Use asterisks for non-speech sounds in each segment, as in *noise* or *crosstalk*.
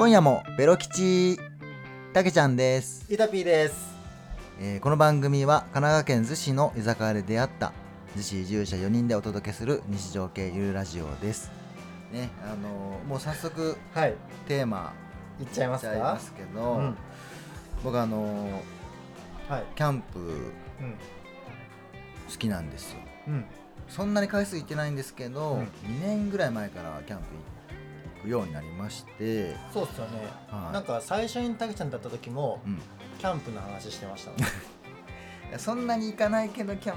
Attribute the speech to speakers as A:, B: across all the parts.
A: 今夜もベロ吉たけちゃんです、
B: イタピーです。
A: えーこの番組は神奈川県逗子の居酒屋で出会った逗子移住者4人でお届けする日常系ゆるラジオですねあのーもう早速
B: はい。
A: テーマ
B: いっちゃいますか？
A: ますけど、
B: うん。
A: 僕あのー
B: はい。
A: キャンプ
B: うん。
A: 好きなんですよ
B: うん。
A: そんなに回数行ってないんですけど、
B: うん
A: 2年ぐらい前からキャンプ行くようになりまして、
B: そうっすよね。
A: はい
B: なんか最初にタケちゃんだった時も
A: うん、
B: キャンプの話してました *laughs*
A: そんなに行かないけどキャン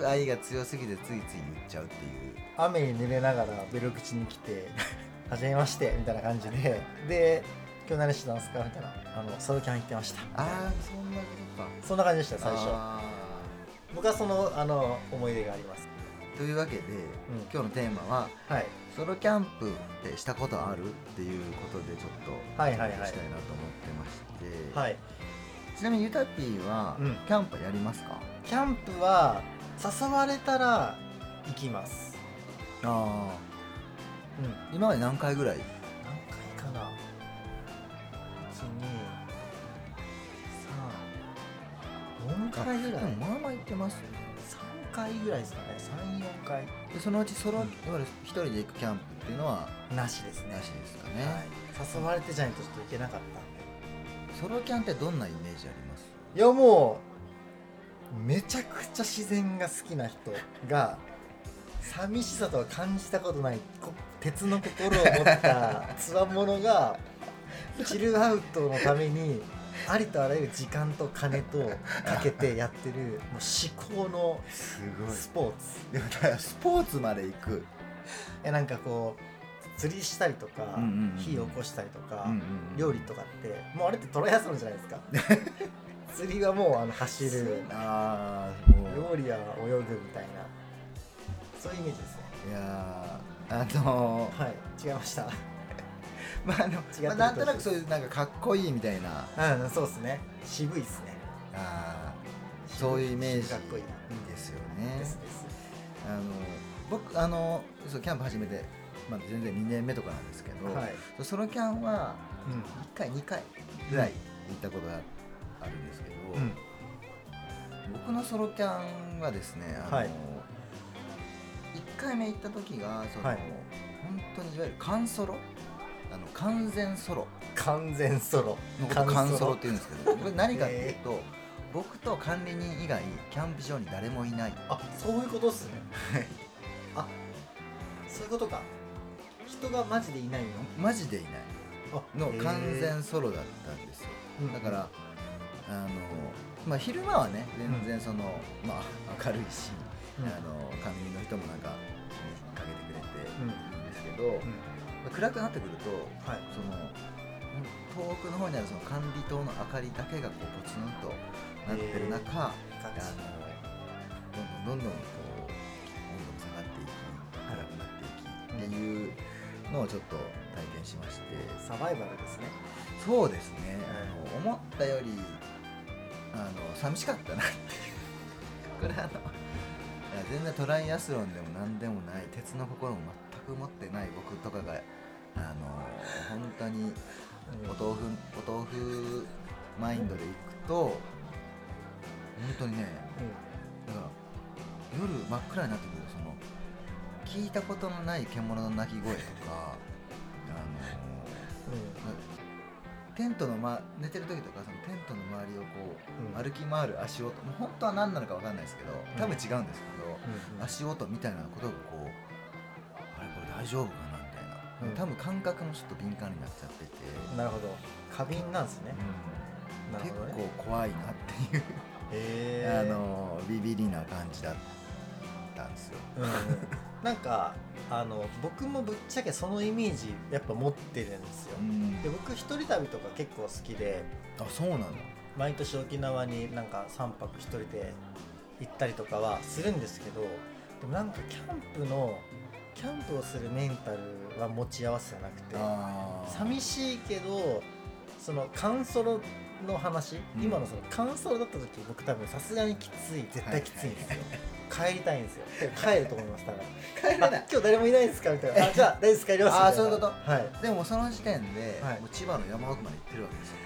A: プ愛が強すぎてついつい言っちゃうっていう
B: 雨に濡れながらベロ口に来て、*laughs* はじめましてみたいな感じで、で、今日何してたんですか？みたいな。あのソロキャン行ってました。
A: ああそんなことか
B: そんな感じでした最初。
A: あ
B: 僕はそのあの思い出があります。
A: ーというわけで、今日のテーマは
B: はい。
A: ソロキャンプってしたことあるっていうことでちょっと
B: はいはいはい。
A: したいなと思ってまして、
B: はい。
A: ちなみにゆたぴーは、
B: うん。
A: キャンプやりますか？
B: キャンプは誘われたら行きます。
A: あ
B: うん。
A: あ今まで何回ぐらい？
B: 何回かな。1 2 3 4回ぐらい。
A: まあまあ行ってますね
B: 3回ぐらいですかね。34回。
A: でそのうちソロ、
B: うん。
A: いわゆる一人で行くキャンプっていうのは
B: なしですね。
A: なしですかね、
B: はい、誘われてじゃないとちょっと行けなかったんで。
A: ソロキャンってどんなイメージあります？
B: いやもうめちゃくちゃ自然が好きな人が *laughs* 寂しさとは感じたことないこ鉄の心を持ったつわものがチルアウトのためにありとあらゆる時間と金とかけてやってるもう至高の
A: す
B: スポーツ。
A: でもだからスポーツまで行く。
B: えなんかこう釣りしたりとか、火起こしたりとか、料理とかってもうあれってトライアスロンじゃないですか。*laughs* 釣りはもうあの走る。
A: あ
B: 料理は泳ぐみたいな。そういうイメージですね。
A: いやーあのー
B: はい違いました
A: まああのまあ、なんとなくそういうなんかかっこいいみたいな。
B: うんそうですね。渋いですね。
A: あーそういうイメージ
B: かっこいい。
A: ですよね。
B: ですです。
A: あの僕あのそうキャンプ始めて、まあ、全然2年目とかなんですけど、
B: はい、
A: ソロキャンは
B: うん。
A: 1回2回ぐらい行ったことがあるんですけど、
B: うん。
A: 僕のソロキャンはですねあの、
B: はい。
A: 1回目行った時がその、
B: はい。
A: 本当にいわゆる完ソロあの完全ソロ。
B: 完全ソロ。
A: のこと完ソロって言うんですけど。これ何かっていう
B: へ
A: と、僕と管理人以外キャンプ場に誰もいない。
B: あそういうことっすね。あそういうことか。人がマジでいないの？
A: マジでいない。
B: あ
A: の完全ソロだったんですよ。
B: うん
A: だからあのまあ昼間はね全然その、まあ明るいし、
B: うん。
A: あの管理人の人もなんか気にかけてくれて
B: うん。
A: いいんですけど、
B: うん。
A: まあ暗くなってくると
B: はい。
A: その遠くの方にあるその管理棟の明かりだけがこうポツンとなってる中、あ
B: 感
A: のどんどんどんどんこう温度も下がっていき暗くなっていきっていうのをちょっと体験しまして、
B: サバイバルですね
A: そうですね、あの思ったよりあの寂しかったなっていうこれあの全然トライアスロンでも何でもない鉄の心も全く持ってない僕とかがあの本当にお豆腐お豆腐マインドで行くと本当にねだから夜真っ暗になってくるとその聞いたことのない獣の鳴き声とかあのテントの、ま、寝てる時とかそのテントの周りをこう、
B: うん。
A: 歩き回る足音もう本当は何なのか分かんないですけど多分違うんですけど、
B: うんうん。
A: 足音みたいなことがこう大丈夫かなみたいな、
B: うん。
A: 多分感覚もちょっと敏感になっちゃってて、
B: なるほど。過敏なんですね。なる
A: 結
B: ほどね。
A: 構怖いなっていう、
B: へ *laughs*
A: あのビビりな感じだったんですよ。
B: うんうん。*laughs* なんかあの僕もぶっちゃけそのイメージやっぱ持ってるんですよ。
A: うん。
B: で僕一人旅とか結構好きで。
A: あそうなんだ。
B: 毎年沖縄になんか3泊一人で行ったりとかはするんですけどでもなんかキャンプのキャンプをするメンタルは持ち合わせじゃなくて寂しいけどそのカンソロの話、
A: うん。
B: 今のその感想だった時僕多分さすがにきつい絶対きついんですよ、帰りたいんですよ。帰ると思いますだから。
A: 帰れない。
B: あ今日誰もいないですかみたいな。あじゃあ大丈夫です帰ります
A: あーそういうこと。
B: はい。
A: でもその時点で、
B: はい。
A: もう千葉の山奥まで行ってるわけですよ。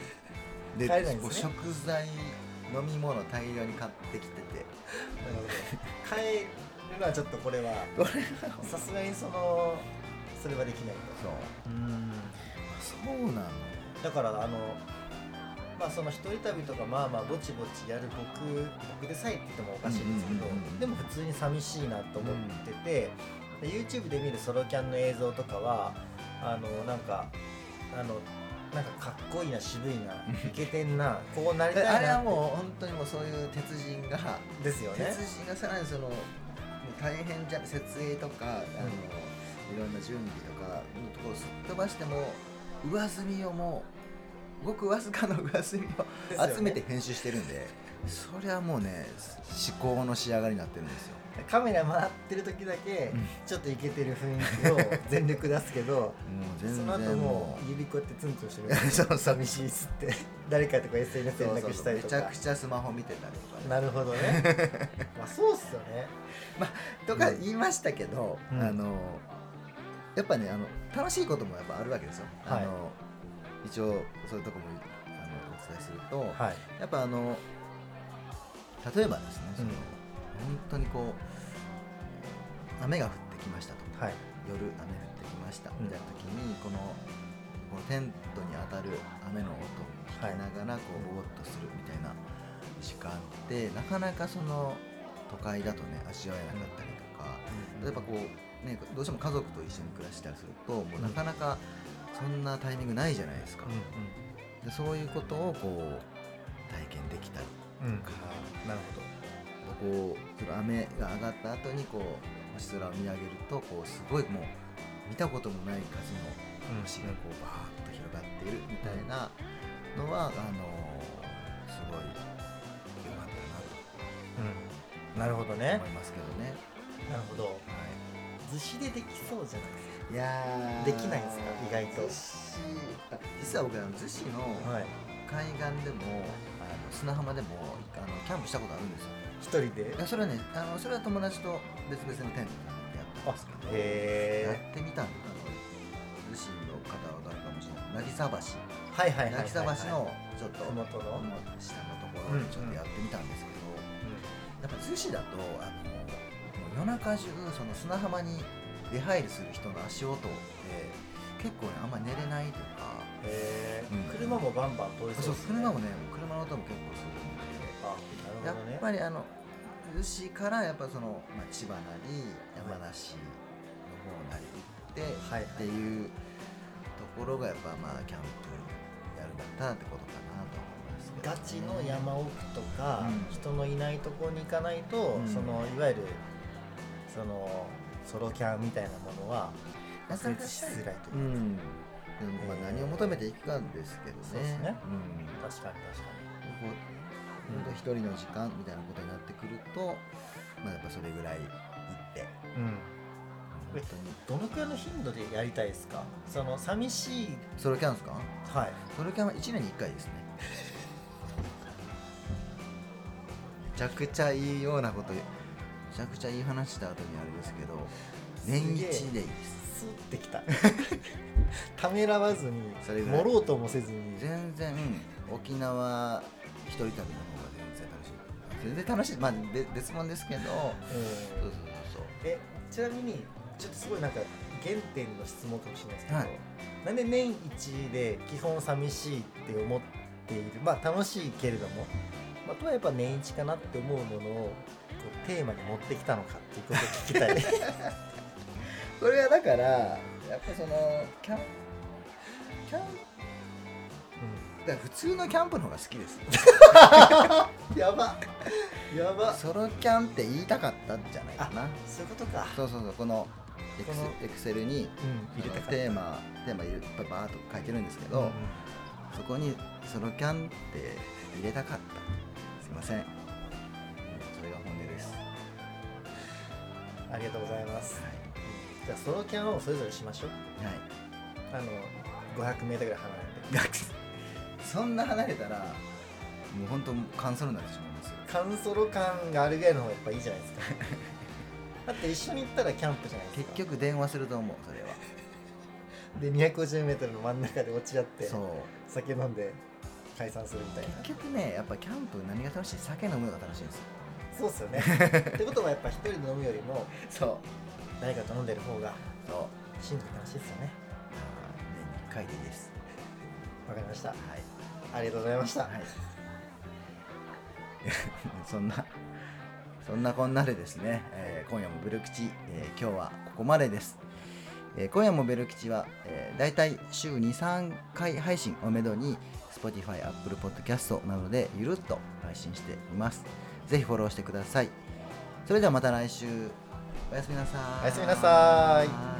B: 帰れないんですね。
A: 食材飲み物大量に買ってきてて。
B: なるほど。帰るのはちょっとこれはさすがにそのそれはできない
A: そう。
B: とうん。
A: そうなの
B: だからあのまあその一人旅とかまあまあぼちぼちやる僕僕でさえって言ってもおかしいんですけど、
A: うんうんうんうん
B: でも普通に寂しいなと思ってて、で YouTube で見るソロキャンの映像とかはあのなんかあのなんかかっこいいな渋いな *laughs* イケてんなこうなりたいな
A: あれはもう本当にもうそういう鉄人が
B: うですよね。
A: 鉄人がさらにその大変じゃ設営とか、あのいろんな準備とかのところをすっ飛ばしても上澄みをもうごくわずかの上澄みを集めて編集してるんでそれはもうね至高の仕上がりになってるんですよ
B: カメラ回ってる時だけ
A: うん。
B: ちょっとイケてる雰囲気を *laughs* 全力出すけど
A: もう全然
B: その後も
A: も
B: う。指こうやってツンツンしてる。
A: そうそう
B: 寂しいっつって。誰かとか SNS 連絡したりとか。
A: めちゃくちゃスマホ見てたりとかね。
B: なるほどね。*laughs* まあそうっすよね。
A: とか言いましたけど、
B: うん。
A: あのやっぱねあの楽しいこともやっぱあるわけですよ。
B: はい。
A: あの一応そういうとこもあのお伝えすると、
B: はい。
A: やっぱあの例えばですね、
B: うん
A: 本当にこう雨が降ってきましたと、
B: はい。
A: 夜雨降ってきました。
B: うん。
A: みたいな時に、このこのテントに当たる雨の音を聞きながらこうぼーっとするみたいな時間ってなかなかその都会だとね味わえなかったりとか、例えばこうねどうしても家族と一緒に暮らしたりするともうなかなかそんなタイミングないじゃないですか、
B: うん
A: でそういうことをこう体験できたりとか、
B: なるほ
A: こうその雨が上がった後にこう星空を見上げるとこうすごいもう見たこともない数の
B: ど
A: 星がこうバーッと広がっているみたいなのは、あのすごい良かった
B: うんなるほど
A: なと
B: ね
A: 思いますけどね。
B: なるほど。
A: は
B: 図紙でできそうじゃないです
A: い、いやー
B: できないんですか？意外と。
A: 実は僕あの逗子の
B: かはい。
A: 海岸でも、あの砂浜でもあのキャンプしたことあるんですよ。
B: 一人で？
A: いやそれはねあのそれは友達と別々のテントでやったんですけど。や
B: へ
A: ってみたんだ逗子の方はわかもしれない。渚橋
B: えはいはいはいはい。
A: 渚橋のちょっと
B: ふもとの？
A: 下のところでちょっとやってみたんですけど、やっぱ逗子だとあのもう夜中中その砂浜に出入りする人の足音で結構ねあんま寝れないというか
B: へえ
A: うん。
B: 車もバンバン通り
A: そう
B: そうですね。
A: 車もね車の音も結構するんで
B: あ
A: やっぱりあの逗子からやっぱその、まあ、千葉なり山梨の方なり行って、
B: はい
A: っていうところがやっぱまあキャンプやるんだったらってことかなと思いますね、
B: ガチの山奥とか、
A: うん。
B: 人のいないところに行かないと、
A: うん。
B: そのいわゆるそのソロキャンみたいなものは
A: なかなか
B: しづらいというう、
A: ん。でもまあ
B: えー。
A: 何を求めていくかですけどね。
B: そうですね。
A: うん。
B: 確かに確か
A: こう本当一人の時間みたいなことになってくると、まあ、やっぱそれぐらい行って。
B: に、うん、
A: 本当に。
B: どのくらいの頻度でやりたいですか？その寂しい。
A: ソロキャンですか？
B: はい。
A: ソロキャンは1年に1回ですね。めちゃくちゃいいようなことめちゃくちゃいい話した後にあれですけど年一でいいです。
B: スッてきた。ためらわずに
A: それ
B: 盛ろうともせずに。
A: 全然沖縄一人旅の方が全然楽しいまあべ別物ですけどそう
B: うん。
A: そうそうそう
B: えちなみにちょっとすごいなんか原点の質問かもしれないですけど、
A: はい。
B: なんで年一で基本寂しいって思っているまあ楽しいけれども、まあ、とはやっぱ年一かなって思うものをこうテーマに持ってきたのかっていうことを聞きたい。*laughs* *laughs*
A: これはだからやっぱそのキャンキャンだから普通のキャンプの方が好きです。
B: うん、やば。やば。
A: ソロキャンって言いたかったんじゃないかな。
B: そういうことか。
A: そうそうそうこのエクセエクセルに
B: うん入れた
A: テーマテーマいっぱいバーっと書いてるんですけど、
B: うんうん。
A: そこにソロキャンって入れたかった。すいません。うんそれが本音です。
B: ありがとうございます。
A: は
B: じゃあソロキャンをそれぞれしましょう。
A: い、はい、
B: あの 500m ぐらい離れて
A: そんな離れたらもう本当カンソロになってしまいますよ。
B: カンソロ感があるぐらいの方がやっぱいいじゃないですか。*laughs* だって一緒に行ったらキャンプじゃないですか。
A: 結局電話すると思うそれは。*laughs*
B: で 250m の真ん中で落ち合って
A: そう。
B: 酒飲んで解散するみたいな。
A: 結局ねやっぱキャンプ何が楽しい？酒飲むのが楽しいんですよ。
B: そうっすよね。*laughs* ってことはやっぱ一人で飲むよりも
A: そう。
B: 誰かと飲んでる方が
A: そう。
B: しんどく楽しいですよね。
A: 年に1回でいいです
B: わかりました。
A: はい
B: ありがとうございました、
A: はい。*laughs* そんなそんなこんなでですね、えー今夜もベル吉、えー今日はここまでです、えー今夜もベル吉は、えー、だいたい週23回配信をめどに Spotify、Apple Podcast などでゆるっと配信しています。ぜひフォローしてください。それではまた来週。おやすみなさい。
B: おやすみなさい